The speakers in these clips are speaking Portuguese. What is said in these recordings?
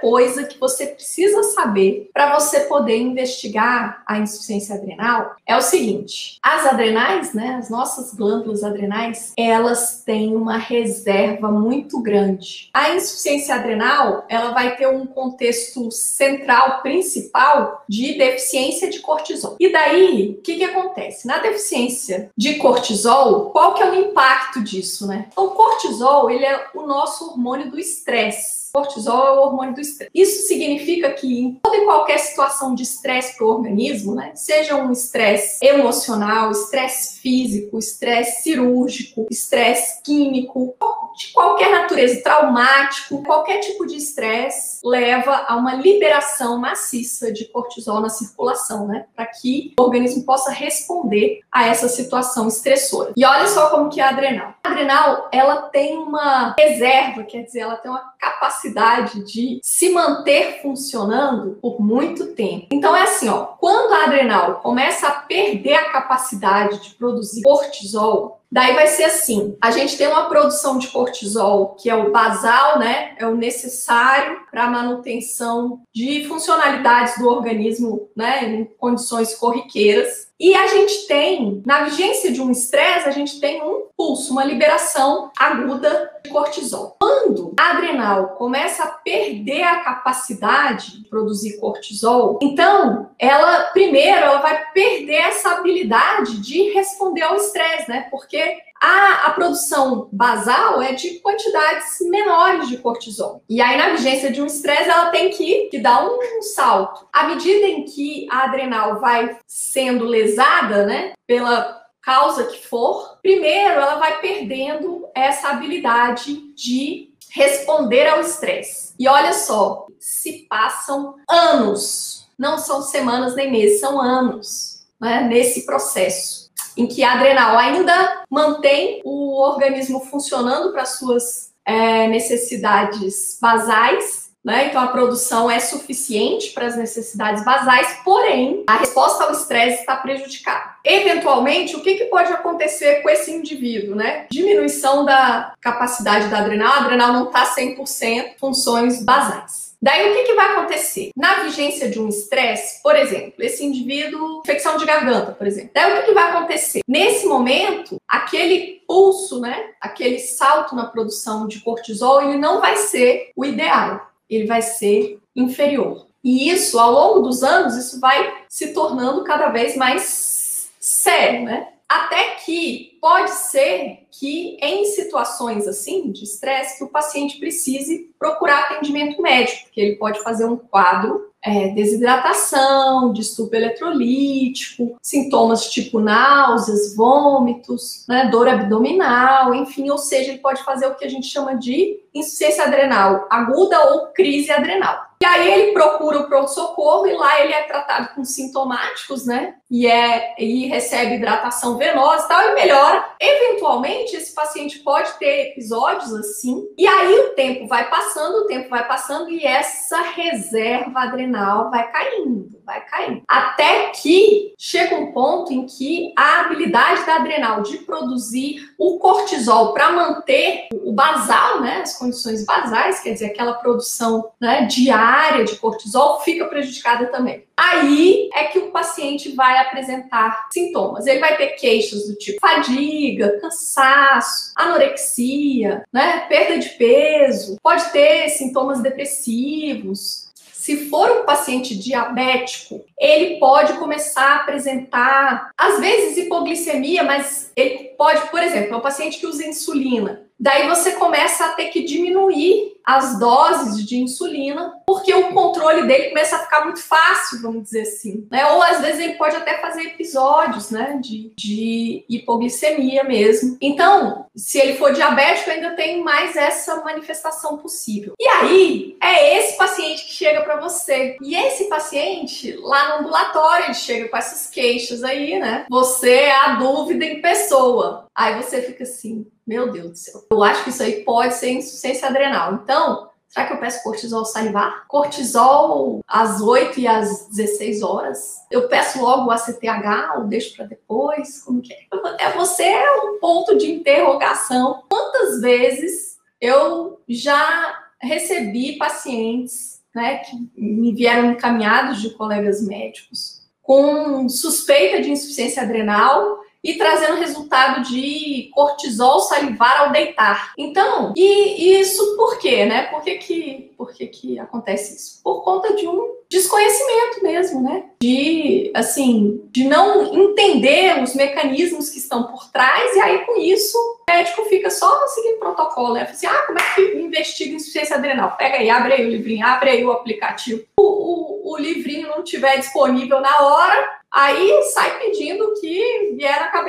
coisa que você precisa saber para você poder investigar a insuficiência adrenal é o seguinte: as adrenais, né, as nossas glândulas adrenais, elas têm uma reserva muito grande. A insuficiência adrenal, ela vai ter um contexto central principal de deficiência de cortisol. E daí, o que, que acontece? Na deficiência de cortisol, qual que é o impacto disso, né? O cortisol, ele é o nosso hormônio do estresse. Cortisol é o hormônio do estresse. Isso significa que em toda e qualquer situação de estresse para o organismo, né, seja um estresse emocional, estresse físico, estresse cirúrgico, estresse químico, de qualquer natureza, traumático, qualquer tipo de estresse leva a uma liberação maciça de cortisol na circulação, né, para que o organismo possa responder a essa situação estressora. E olha só como que é a adrenal. A adrenal, ela tem uma reserva, quer dizer, ela tem uma capacidade de se manter funcionando por muito tempo. Então é assim, ó, quando a adrenal começa a perder a capacidade de produzir cortisol, Daí vai ser assim: a gente tem uma produção de cortisol que é o basal, né? É o necessário para a manutenção de funcionalidades do organismo, né? Em condições corriqueiras. E a gente tem, na vigência de um estresse, a gente tem um pulso, uma liberação aguda de cortisol. Quando a adrenal começa a perder a capacidade de produzir cortisol, então ela primeiro ela vai perder essa habilidade de responder ao estresse, né? Porque a, a, produção basal é de quantidades menores de cortisol. E aí, na vigência de um estresse, ela tem que, que dar um, um, salto. À medida em que a adrenal vai sendo lesada, né, pela causa que for, primeiro ela vai perdendo essa habilidade de responder ao estresse. E olha só, se passam anos, não são semanas nem meses, são anos, né, nesse processo em que a adrenal ainda mantém o organismo funcionando para suas é, necessidades basais, né? Então a produção é suficiente para as necessidades basais, porém a resposta ao estresse está prejudicada. Eventualmente, o que, que, pode acontecer com esse indivíduo, né? Diminuição da capacidade da adrenal, a adrenal não está 100% funções basais. Daí o que, que vai acontecer? Na vigência de um estresse, por exemplo, esse indivíduo, infecção de garganta, por exemplo. Daí o que, que vai acontecer? Nesse momento, aquele pulso, né? Aquele salto na produção de cortisol, ele não vai ser o ideal, ele vai ser inferior. E isso, ao longo dos anos, isso vai se tornando cada vez mais sério, né? Até que pode ser que em situações assim de estresse que o paciente precise procurar atendimento médico, porque ele pode fazer um quadro é, desidratação, distúrbio eletrolítico, sintomas tipo náuseas, vômitos, né, dor abdominal, enfim, ou seja, ele pode fazer o que a gente chama de insuficiência adrenal aguda ou crise adrenal. E aí ele procura o pronto-socorro e lá ele é tratado com sintomáticos, né? E, é, e recebe hidratação venosa e tal, e melhora. Eventualmente, esse paciente pode ter episódios assim, e aí o tempo vai passando, o tempo vai passando, e essa reserva adrenal vai caindo, vai caindo. Até que chega um ponto em que a habilidade da adrenal de produzir o cortisol para manter o basal, né? As condições basais, quer dizer, aquela produção né, diária de cortisol fica prejudicada também. Aí é que o paciente vai apresentar sintomas. Ele vai ter queixas do tipo fadiga, cansaço, anorexia, né, perda de peso, pode ter sintomas depressivos, se for um paciente diabético, ele pode começar a apresentar, às vezes, hipoglicemia, mas ele pode, por exemplo, é um paciente que usa insulina. Daí você começa a ter que diminuir as doses de insulina, porque o controle dele começa a ficar muito fácil, vamos dizer assim. Né? Ou às vezes ele pode até fazer episódios né, de, de hipoglicemia mesmo. Então, se ele for diabético, ainda tem mais essa manifestação possível. E aí, é esse paciente que chega para você. E esse paciente, lá no ambulatório, ele chega com essas queixas aí, né? Você é a dúvida em pessoa. Aí você fica assim, meu Deus do céu. Eu acho que isso aí pode ser insuficiência adrenal. Então, será que eu peço cortisol salivar? Cortisol às 8 e às 16 horas? Eu peço logo o ACTH ou deixo para depois? Como que é? É você é um ponto de interrogação. Quantas vezes eu já recebi pacientes né, que me vieram encaminhados de colegas médicos com suspeita de insuficiência adrenal e trazendo resultado de cortisol salivar ao deitar. Então, e, isso por quê, né? Por que que, por que que acontece isso? Por conta de um desconhecimento mesmo, né? De, assim, de não entender os mecanismos que estão por trás e aí com isso o médico fica só seguindo protocolo, né? Assim, ah, como é que investiga insuficiência adrenal? Pega aí, abre aí o livrinho, abre aí o aplicativo. O, o, o livrinho não estiver disponível na hora, aí sai pedindo que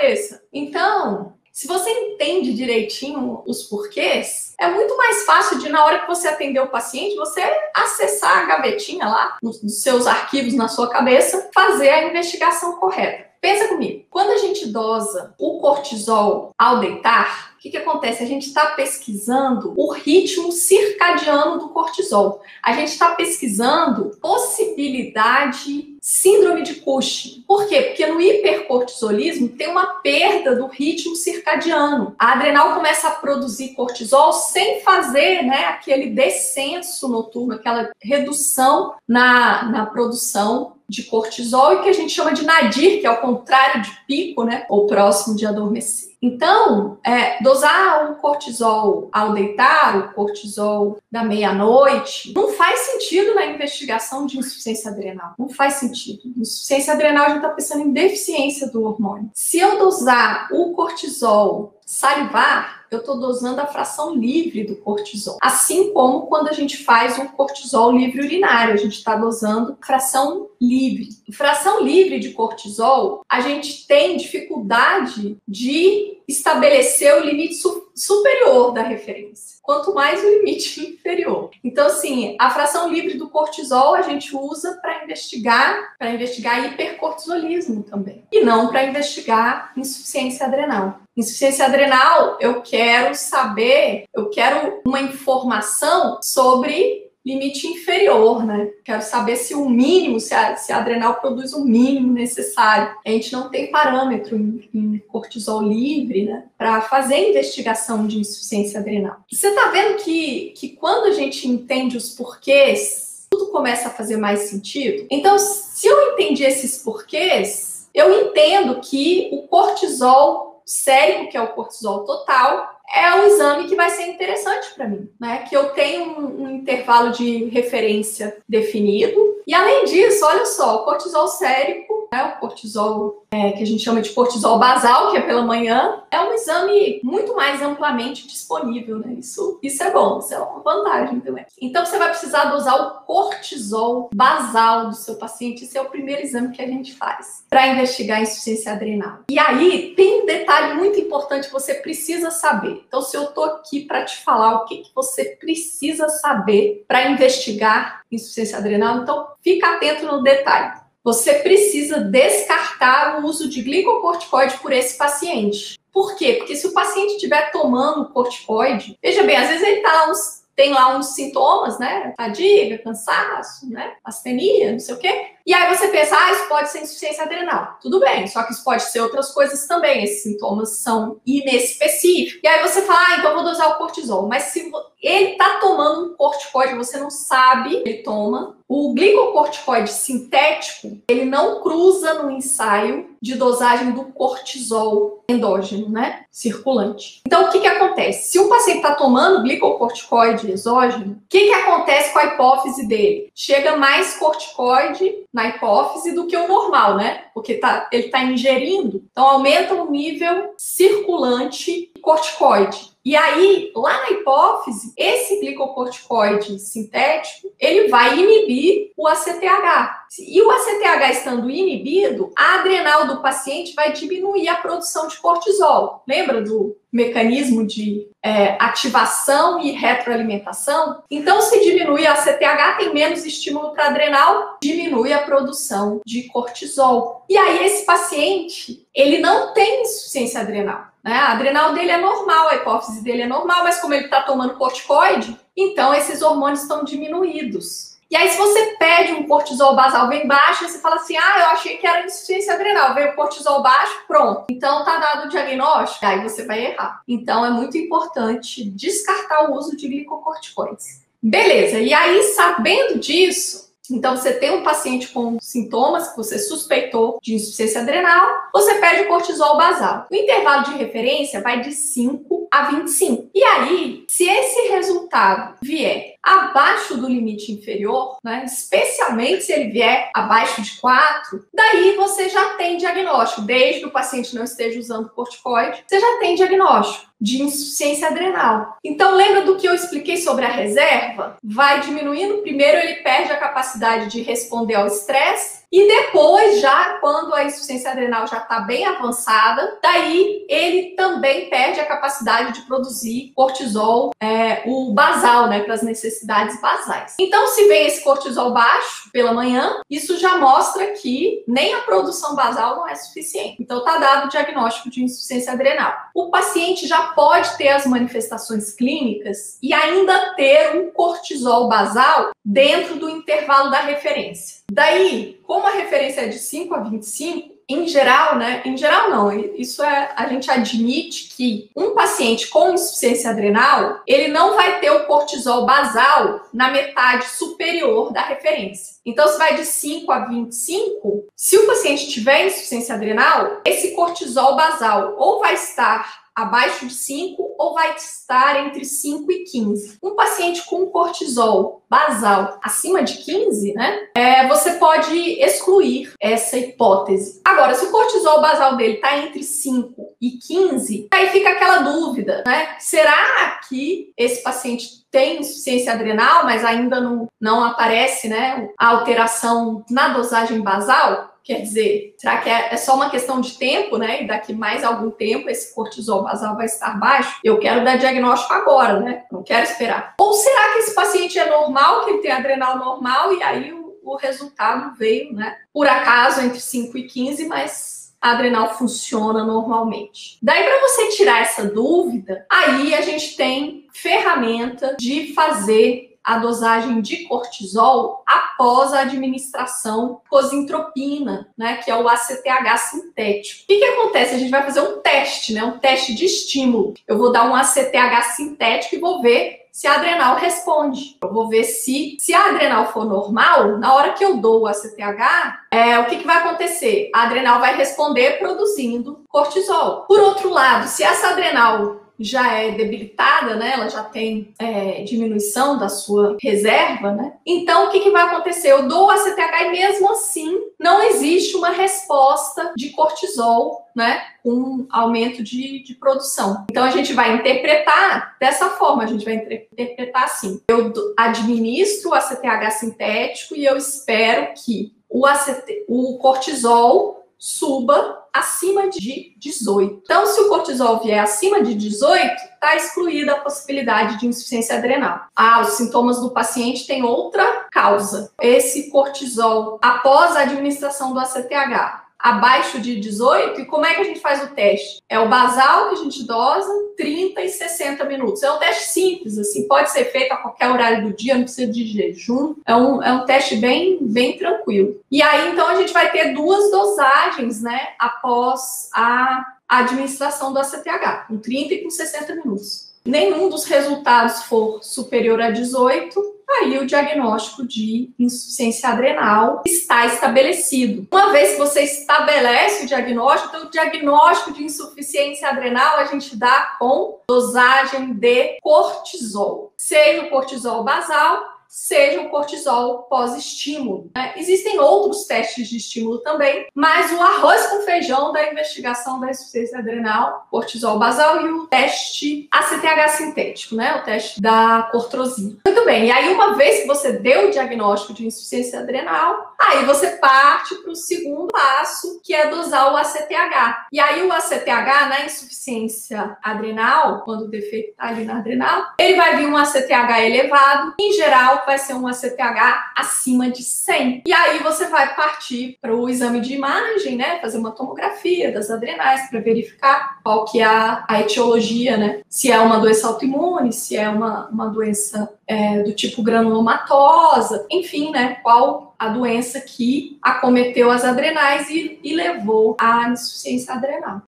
cabeça. Então, se você entende direitinho os porquês, é muito mais fácil de, na hora que você atender o paciente, você acessar a gavetinha lá, nos, nos seus arquivos na sua cabeça, fazer a investigação correta. Pensa comigo, quando a gente dosa o cortisol ao deitar, que, que acontece? A gente está pesquisando o ritmo circadiano do cortisol. A gente está pesquisando possibilidade síndrome de Cushing. Por quê? Porque no hipercortisolismo tem uma perda do ritmo circadiano. A adrenal começa a produzir cortisol sem fazer né, aquele descenso noturno, aquela redução na, na produção de cortisol e que a gente chama de nadir, que é o contrário de pico, né? Ou próximo de adormecer. Então, é, dosar o cortisol ao deitar, o cortisol da meia-noite, não faz sentido na investigação de insuficiência adrenal. Não faz sentido. Insuficiência adrenal, a gente está pensando em deficiência do hormônio. Se eu dosar o cortisol salivar, eu estou dosando a fração livre do cortisol. Assim como quando a gente faz um cortisol livre urinário, a gente está dosando fração livre. Fração livre de cortisol, a gente tem dificuldade de estabelecer o limite su superior da referência, quanto mais o limite inferior. Então, assim, a fração livre do cortisol a gente usa para investigar, para investigar hipercortisolismo também, e não para investigar insuficiência adrenal. Insuficiência adrenal, eu quero saber, eu quero uma informação sobre limite inferior, né? Quero saber se o mínimo, se a, se a adrenal produz o mínimo necessário. A gente não tem parâmetro em, em cortisol livre, né? Para fazer investigação de insuficiência adrenal. Você está vendo que, que quando a gente entende os porquês, tudo começa a fazer mais sentido? Então, se eu entendi esses porquês, eu entendo que o cortisol sério, que é o cortisol total, é um exame que vai ser interessante para mim, né? Que eu tenho um, um, intervalo de referência definido. E além disso, olha só, o cortisol sérico, né? O cortisol é, que a gente chama de cortisol basal, que é pela manhã, é um exame muito mais amplamente disponível, né? Isso, isso é bom, isso é uma vantagem também. Então você vai precisar dosar o cortisol basal do seu paciente. Esse é o primeiro exame que a gente faz para investigar a insuficiência adrenal. E aí tem um detalhe muito importante que você precisa saber. Então, se eu estou aqui para te falar o que, que você precisa saber para investigar insuficiência adrenal, então fica atento no detalhe. Você precisa descartar o uso de glicocorticoide por esse paciente. Por quê? Porque se o paciente estiver tomando corticoide, veja bem, às vezes ele está uns tem lá uns sintomas, né? Fadiga, cansaço, né? Astenia, não sei o quê. E aí você pensa, ah, isso pode ser insuficiência adrenal. Tudo bem, só que isso pode ser outras coisas também. Esses sintomas são inespecíficos. E aí você fala, ah, então vou dosar o cortisol. Mas se ele tá tomando um corticoide, você não sabe, ele toma. O glicocorticoide sintético, ele não cruza no ensaio de dosagem do cortisol endógeno, né? Circulante. Então, o que que acontece? Se o paciente está tomando glicocorticoide exógeno, o que que acontece com a hipófise dele? Chega mais corticoide na hipófise do que o normal, né? Porque tá, ele está ingerindo, então aumenta o nível circulante corticoide. E aí, lá na hipófise, esse glicocorticoide sintético, ele vai inibir o ACTH. E o ACTH estando inibido, a adrenal do paciente vai diminuir a produção de cortisol. Lembra do mecanismo de é, ativação e retroalimentação. Então, se diminui a CTH, tem menos estímulo para adrenal, diminui a produção de cortisol. E aí, esse paciente, ele não tem insuficiência adrenal. Né? A adrenal dele é normal, a hipófise dele é normal, mas como ele está tomando corticoide, então esses hormônios estão diminuídos. E aí, se você pede um cortisol basal bem baixo, você fala assim: ah, eu achei que era insuficiência adrenal, veio cortisol baixo, pronto. Então tá dado o diagnóstico, aí você vai errar. Então é muito importante descartar o uso de glicocorticoides. Beleza, e aí, sabendo disso, então, você tem um paciente com sintomas que você suspeitou de insuficiência adrenal, você pede o cortisol basal. O intervalo de referência vai de 5 a 25. E aí, se esse resultado vier abaixo do limite inferior, né, especialmente se ele vier abaixo de 4, daí você já tem diagnóstico, desde que o paciente não esteja usando corticoide, você já tem diagnóstico de insuficiência adrenal. Então, lembra do que eu expliquei sobre a reserva? Vai diminuindo, primeiro ele perde a capacidade de responder ao estresse, e depois, já quando a insuficiência adrenal já está bem avançada, daí ele também perde a capacidade de produzir cortisol, é, o basal, né, para as necessidades basais. Então, se vem esse cortisol baixo pela manhã, isso já mostra que nem a produção basal não é suficiente. Então, está dado o diagnóstico de insuficiência adrenal. O paciente já pode ter as manifestações clínicas e ainda ter um cortisol basal dentro do intervalo da referência. Daí, como a referência é de 5 a 25, em geral, né? Em geral, não. Isso é. A gente admite que um paciente com insuficiência adrenal, ele não vai ter o cortisol basal na metade superior da referência. Então, se vai de 5 a 25, se o paciente tiver insuficiência adrenal, esse cortisol basal ou vai estar abaixo de 5 ou vai estar entre 5 e 15. Um paciente com cortisol basal acima de 15, né, é, você pode excluir essa hipótese. Agora, se o cortisol basal dele está entre 5 e 15, aí fica aquela dúvida, né? Será que esse paciente tem insuficiência adrenal, mas ainda não, não aparece, né, a alteração na dosagem basal? Quer dizer, será que é, é, só uma questão de tempo, né? E daqui mais algum tempo esse cortisol basal vai estar baixo? Eu quero dar diagnóstico agora, né? Não quero esperar. Ou será que esse paciente é normal, que ele tem adrenal normal e aí o, o resultado veio, né? Por acaso entre 5 e 15, mas adrenal funciona normalmente. Daí, para você tirar essa dúvida, aí a gente tem ferramenta de fazer a dosagem de cortisol após a administração cosintropina, né, que é o ACTH sintético. O que, que acontece? A gente vai fazer um teste, né, um teste de estímulo. Eu vou dar um ACTH sintético e vou ver se a adrenal responde. Eu vou ver se, se a adrenal for normal, na hora que eu dou o ACTH, é, o que, que vai acontecer? A adrenal vai responder produzindo cortisol. Por outro lado, se essa adrenal já é debilitada, né? Ela já tem é, diminuição da sua reserva, né? Então, o que, que vai acontecer? Eu dou o ACTH e mesmo assim não existe uma resposta de cortisol, né? Com aumento de, de produção. Então, a gente vai interpretar dessa forma, a gente vai interpretar assim. Eu administro o ACTH sintético e eu espero que o, ACT, o cortisol suba acima de 18. Então, se o cortisol vier acima de 18, está excluída a possibilidade de insuficiência adrenal. Ah, os sintomas do paciente têm outra causa. Esse cortisol, após a administração do ACTH, abaixo de 18. E como é que a gente faz o teste? É o basal que a gente dosa, 30 e 60 minutos. É um teste simples, assim, pode ser feito a qualquer horário do dia, não precisa de jejum. É um, é um teste bem, bem tranquilo. E aí, então, a gente vai ter duas dosagens, né, após a administração do ACTH, com 30 e com 60 minutos. Nenhum dos resultados for superior a 18, aí o diagnóstico de insuficiência adrenal está estabelecido. Uma vez que você estabelece o diagnóstico, então o diagnóstico de insuficiência adrenal a gente dá com dosagem de cortisol, seja o cortisol basal, seja o cortisol pós-estímulo. Né? Existem outros testes de estímulo também, mas o arroz com feijão da investigação da insuficiência adrenal, cortisol basal e o teste ACTH sintético, né? o teste da cortrosina. Muito bem, e aí uma vez que você deu o diagnóstico de insuficiência adrenal, aí você parte para o segundo passo, que é dosar o ACTH. E aí o ACTH na insuficiência adrenal, quando o defeito está ali na adrenal, ele vai vir um ACTH elevado, em geral vai ser um ACTH acima de 100. E aí você vai partir para o exame de imagem, né? Fazer uma tomografia das adrenais para verificar qual que é a, a, etiologia, né? Se é uma doença autoimune, se é uma, uma doença é, do tipo granulomatosa, enfim, né? Qual a doença que acometeu as adrenais e, e levou à insuficiência adrenal.